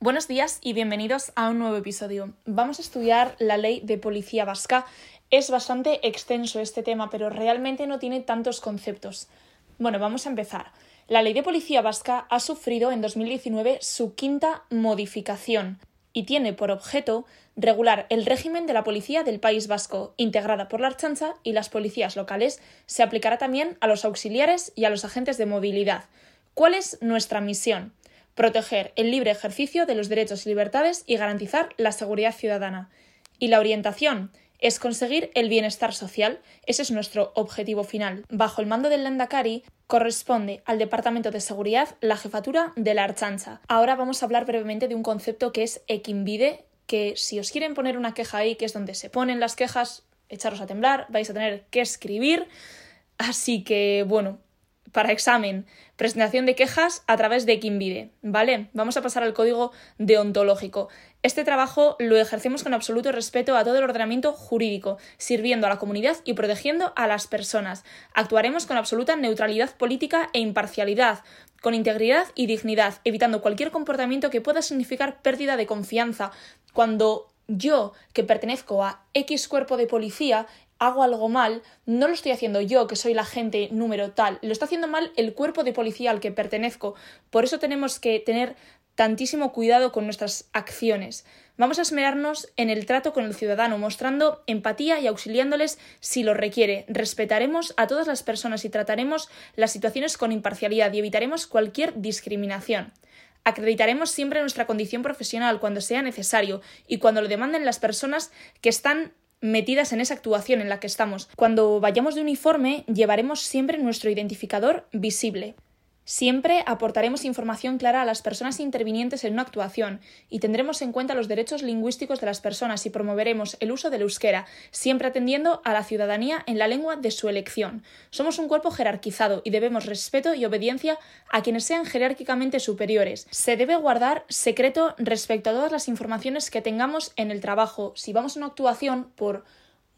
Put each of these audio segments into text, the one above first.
Buenos días y bienvenidos a un nuevo episodio. Vamos a estudiar la ley de policía vasca. Es bastante extenso este tema, pero realmente no tiene tantos conceptos. Bueno, vamos a empezar. La ley de policía vasca ha sufrido en 2019 su quinta modificación y tiene por objeto regular el régimen de la policía del País Vasco, integrada por la Archancha y las policías locales. Se aplicará también a los auxiliares y a los agentes de movilidad. ¿Cuál es nuestra misión? Proteger el libre ejercicio de los derechos y libertades y garantizar la seguridad ciudadana. Y la orientación es conseguir el bienestar social. Ese es nuestro objetivo final. Bajo el mando del Landakari corresponde al Departamento de Seguridad la jefatura de la Archancha. Ahora vamos a hablar brevemente de un concepto que es equinvide, que si os quieren poner una queja ahí, que es donde se ponen las quejas, echaros a temblar, vais a tener que escribir. Así que, bueno, para examen, presentación de quejas a través de Kimbide, ¿vale? Vamos a pasar al código deontológico. Este trabajo lo ejercemos con absoluto respeto a todo el ordenamiento jurídico, sirviendo a la comunidad y protegiendo a las personas. Actuaremos con absoluta neutralidad política e imparcialidad, con integridad y dignidad, evitando cualquier comportamiento que pueda significar pérdida de confianza. Cuando yo, que pertenezco a X cuerpo de policía, hago algo mal, no lo estoy haciendo yo, que soy la gente número tal, lo está haciendo mal el cuerpo de policía al que pertenezco. Por eso tenemos que tener tantísimo cuidado con nuestras acciones. Vamos a esmerarnos en el trato con el ciudadano, mostrando empatía y auxiliándoles si lo requiere. Respetaremos a todas las personas y trataremos las situaciones con imparcialidad y evitaremos cualquier discriminación. Acreditaremos siempre nuestra condición profesional cuando sea necesario y cuando lo demanden las personas que están metidas en esa actuación en la que estamos. Cuando vayamos de uniforme, llevaremos siempre nuestro identificador visible. Siempre aportaremos información clara a las personas intervinientes en una actuación y tendremos en cuenta los derechos lingüísticos de las personas y promoveremos el uso del euskera, siempre atendiendo a la ciudadanía en la lengua de su elección. Somos un cuerpo jerarquizado y debemos respeto y obediencia a quienes sean jerárquicamente superiores. Se debe guardar secreto respecto a todas las informaciones que tengamos en el trabajo. Si vamos a una actuación por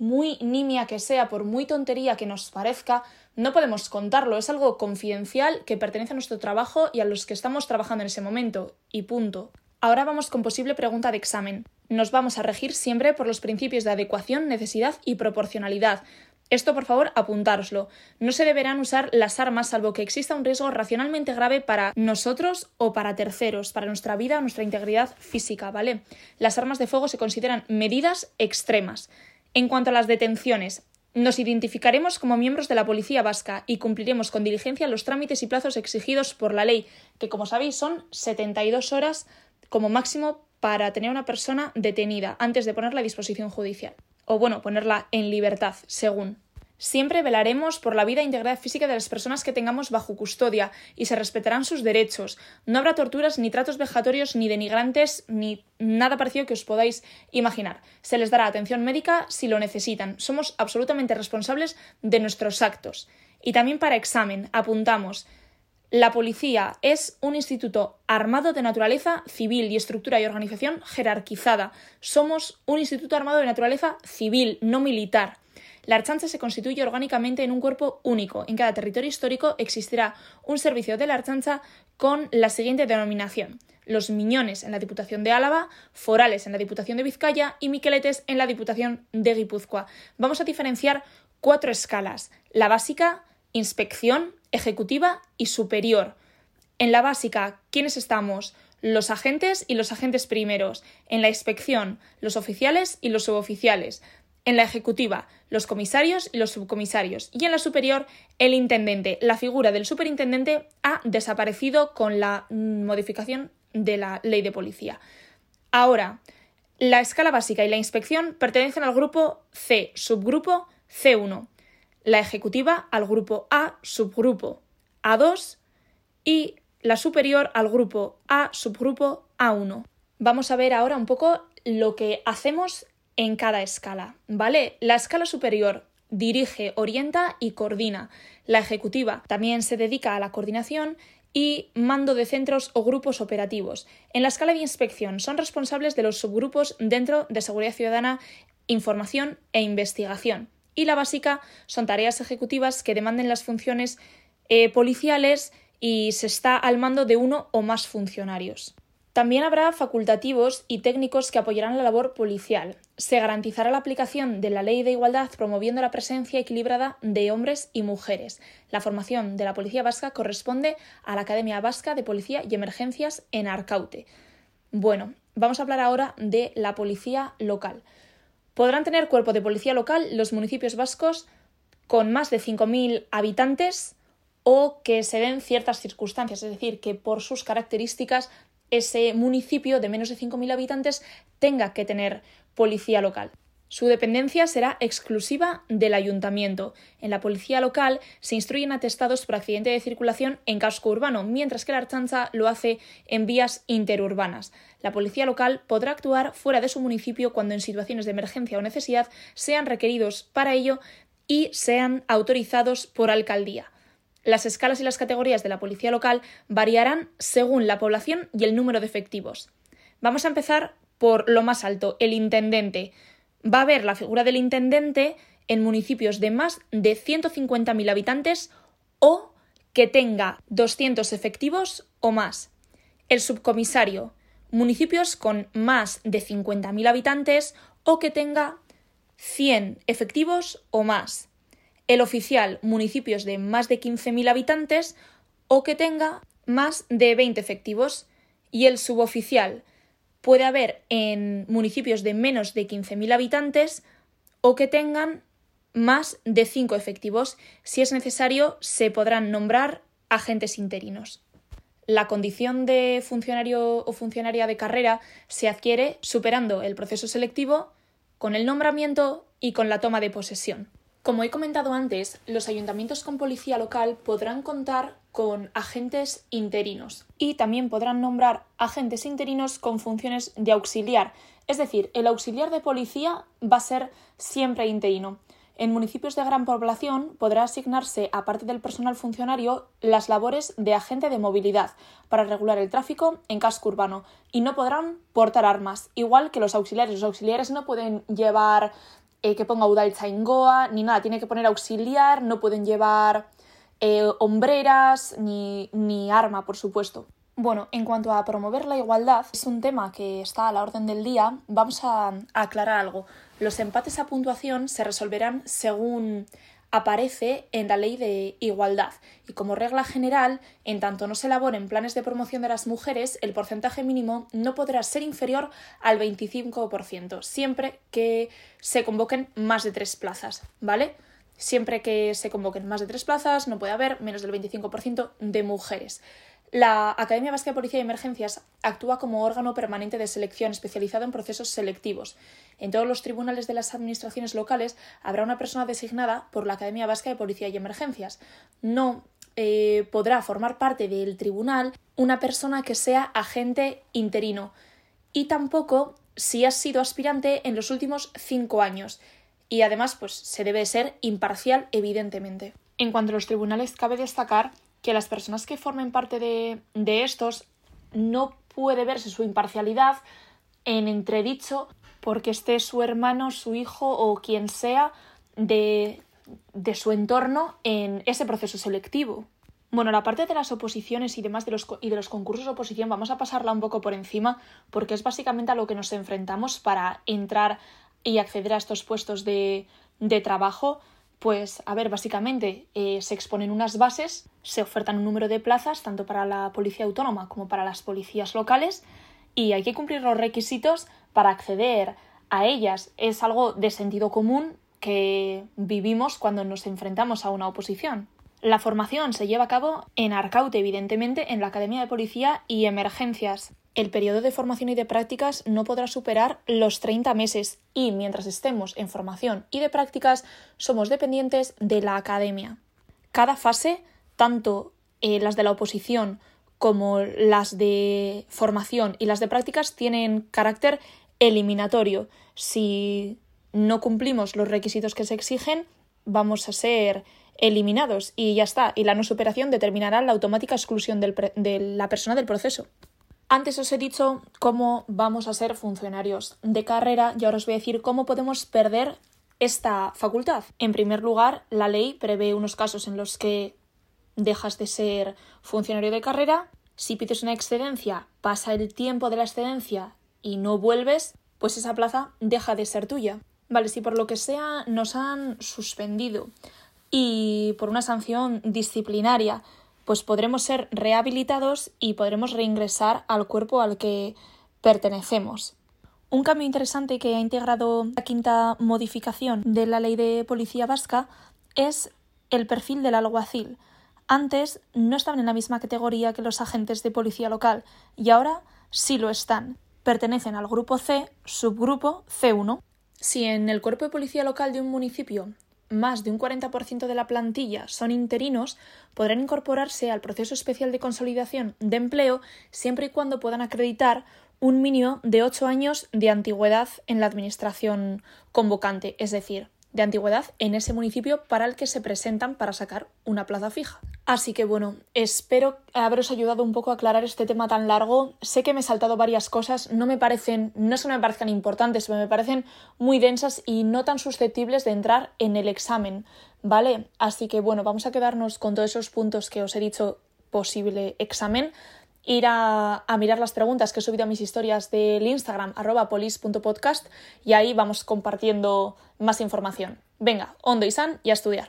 muy nimia que sea, por muy tontería que nos parezca, no podemos contarlo, es algo confidencial que pertenece a nuestro trabajo y a los que estamos trabajando en ese momento, y punto. Ahora vamos con posible pregunta de examen. Nos vamos a regir siempre por los principios de adecuación, necesidad y proporcionalidad. Esto, por favor, apuntároslo. No se deberán usar las armas salvo que exista un riesgo racionalmente grave para nosotros o para terceros, para nuestra vida o nuestra integridad física, ¿vale? Las armas de fuego se consideran medidas extremas. En cuanto a las detenciones, nos identificaremos como miembros de la Policía Vasca y cumpliremos con diligencia los trámites y plazos exigidos por la ley, que como sabéis son 72 horas como máximo para tener una persona detenida antes de ponerla a disposición judicial. O bueno, ponerla en libertad, según. Siempre velaremos por la vida e integridad física de las personas que tengamos bajo custodia y se respetarán sus derechos. No habrá torturas ni tratos vejatorios ni denigrantes ni nada parecido que os podáis imaginar. Se les dará atención médica si lo necesitan. Somos absolutamente responsables de nuestros actos. Y también para examen apuntamos la policía es un instituto armado de naturaleza civil y estructura y organización jerarquizada. Somos un instituto armado de naturaleza civil, no militar. La Archancha se constituye orgánicamente en un cuerpo único. En cada territorio histórico existirá un servicio de la Archancha con la siguiente denominación. Los Miñones en la Diputación de Álava, Forales en la Diputación de Vizcaya y Miqueletes en la Diputación de Guipúzcoa. Vamos a diferenciar cuatro escalas. La básica, inspección, ejecutiva y superior. En la básica, ¿quiénes estamos? Los agentes y los agentes primeros. En la inspección, los oficiales y los suboficiales en la ejecutiva los comisarios y los subcomisarios y en la superior el intendente. La figura del superintendente ha desaparecido con la modificación de la ley de policía. Ahora, la escala básica y la inspección pertenecen al grupo C, subgrupo C1, la ejecutiva al grupo A, subgrupo A2 y la superior al grupo A, subgrupo A1. Vamos a ver ahora un poco lo que hacemos en cada escala, ¿vale? La escala superior dirige, orienta y coordina. La ejecutiva también se dedica a la coordinación y mando de centros o grupos operativos. En la escala de inspección son responsables de los subgrupos dentro de seguridad ciudadana, información e investigación. Y la básica son tareas ejecutivas que demanden las funciones eh, policiales y se está al mando de uno o más funcionarios. También habrá facultativos y técnicos que apoyarán la labor policial. Se garantizará la aplicación de la ley de igualdad promoviendo la presencia equilibrada de hombres y mujeres. La formación de la Policía Vasca corresponde a la Academia Vasca de Policía y Emergencias en Arcaute. Bueno, vamos a hablar ahora de la policía local. Podrán tener cuerpo de policía local los municipios vascos con más de 5.000 habitantes o que se den ciertas circunstancias, es decir, que por sus características ese municipio de menos de 5.000 habitantes tenga que tener policía local. Su dependencia será exclusiva del ayuntamiento. En la policía local se instruyen atestados por accidente de circulación en casco urbano, mientras que la Archanza lo hace en vías interurbanas. La policía local podrá actuar fuera de su municipio cuando en situaciones de emergencia o necesidad sean requeridos para ello y sean autorizados por alcaldía. Las escalas y las categorías de la policía local variarán según la población y el número de efectivos. Vamos a empezar por lo más alto, el intendente. Va a haber la figura del intendente en municipios de más de 150.000 habitantes o que tenga 200 efectivos o más. El subcomisario, municipios con más de 50.000 habitantes o que tenga 100 efectivos o más el oficial municipios de más de 15.000 habitantes o que tenga más de 20 efectivos y el suboficial puede haber en municipios de menos de 15.000 habitantes o que tengan más de 5 efectivos. Si es necesario, se podrán nombrar agentes interinos. La condición de funcionario o funcionaria de carrera se adquiere superando el proceso selectivo con el nombramiento y con la toma de posesión. Como he comentado antes, los ayuntamientos con policía local podrán contar con agentes interinos y también podrán nombrar agentes interinos con funciones de auxiliar. Es decir, el auxiliar de policía va a ser siempre interino. En municipios de gran población podrá asignarse, aparte del personal funcionario, las labores de agente de movilidad para regular el tráfico en casco urbano y no podrán portar armas, igual que los auxiliares. Los auxiliares no pueden llevar eh, que ponga Ingoa, ni nada, tiene que poner auxiliar, no pueden llevar eh, hombreras ni, ni arma, por supuesto. Bueno, en cuanto a promover la igualdad, es un tema que está a la orden del día. Vamos a aclarar algo. Los empates a puntuación se resolverán según aparece en la ley de igualdad y como regla general, en tanto no se elaboren planes de promoción de las mujeres, el porcentaje mínimo no podrá ser inferior al 25%, siempre que se convoquen más de tres plazas, ¿vale? Siempre que se convoquen más de tres plazas, no puede haber menos del 25% de mujeres. La Academia Vasca de Policía y Emergencias actúa como órgano permanente de selección especializado en procesos selectivos. En todos los tribunales de las administraciones locales habrá una persona designada por la Academia Vasca de Policía y Emergencias. No eh, podrá formar parte del tribunal una persona que sea agente interino y tampoco si has sido aspirante en los últimos cinco años. Y además, pues se debe ser imparcial, evidentemente. En cuanto a los tribunales, cabe destacar que las personas que formen parte de, de estos no puede verse su imparcialidad en entredicho porque esté su hermano, su hijo o quien sea de, de su entorno en ese proceso selectivo. Bueno, la parte de las oposiciones y demás de los, y de los concursos de oposición vamos a pasarla un poco por encima porque es básicamente a lo que nos enfrentamos para entrar y acceder a estos puestos de, de trabajo pues, a ver, básicamente eh, se exponen unas bases, se ofertan un número de plazas, tanto para la policía autónoma como para las policías locales, y hay que cumplir los requisitos para acceder a ellas. Es algo de sentido común que vivimos cuando nos enfrentamos a una oposición. La formación se lleva a cabo en Arcaute, evidentemente, en la Academia de Policía y Emergencias el periodo de formación y de prácticas no podrá superar los 30 meses y mientras estemos en formación y de prácticas somos dependientes de la academia. Cada fase, tanto eh, las de la oposición como las de formación y las de prácticas, tienen carácter eliminatorio. Si no cumplimos los requisitos que se exigen, vamos a ser eliminados y ya está. Y la no superación determinará la automática exclusión de la persona del proceso. Antes os he dicho cómo vamos a ser funcionarios de carrera y ahora os voy a decir cómo podemos perder esta facultad. En primer lugar, la ley prevé unos casos en los que dejas de ser funcionario de carrera Si pides una excedencia, pasa el tiempo de la excedencia y no vuelves, pues esa plaza deja de ser tuya. Vale, si por lo que sea nos han suspendido y por una sanción disciplinaria, pues podremos ser rehabilitados y podremos reingresar al cuerpo al que pertenecemos. Un cambio interesante que ha integrado la quinta modificación de la ley de policía vasca es el perfil del alguacil. Antes no estaban en la misma categoría que los agentes de policía local y ahora sí lo están. Pertenecen al grupo C, subgrupo C1. Si en el cuerpo de policía local de un municipio más de un 40% de la plantilla son interinos, podrán incorporarse al proceso especial de consolidación de empleo siempre y cuando puedan acreditar un mínimo de ocho años de antigüedad en la administración convocante, es decir, de antigüedad en ese municipio para el que se presentan para sacar una plaza fija. Así que bueno, espero haberos ayudado un poco a aclarar este tema tan largo. Sé que me he saltado varias cosas, no me parecen, no solo me parezcan importantes, pero me parecen muy densas y no tan susceptibles de entrar en el examen, ¿vale? Así que bueno, vamos a quedarnos con todos esos puntos que os he dicho posible examen ir a, mirar las preguntas que he subido a mis historias del Instagram, arroba polis.podcast, y ahí vamos compartiendo más información. Venga, hondo y san y a estudiar.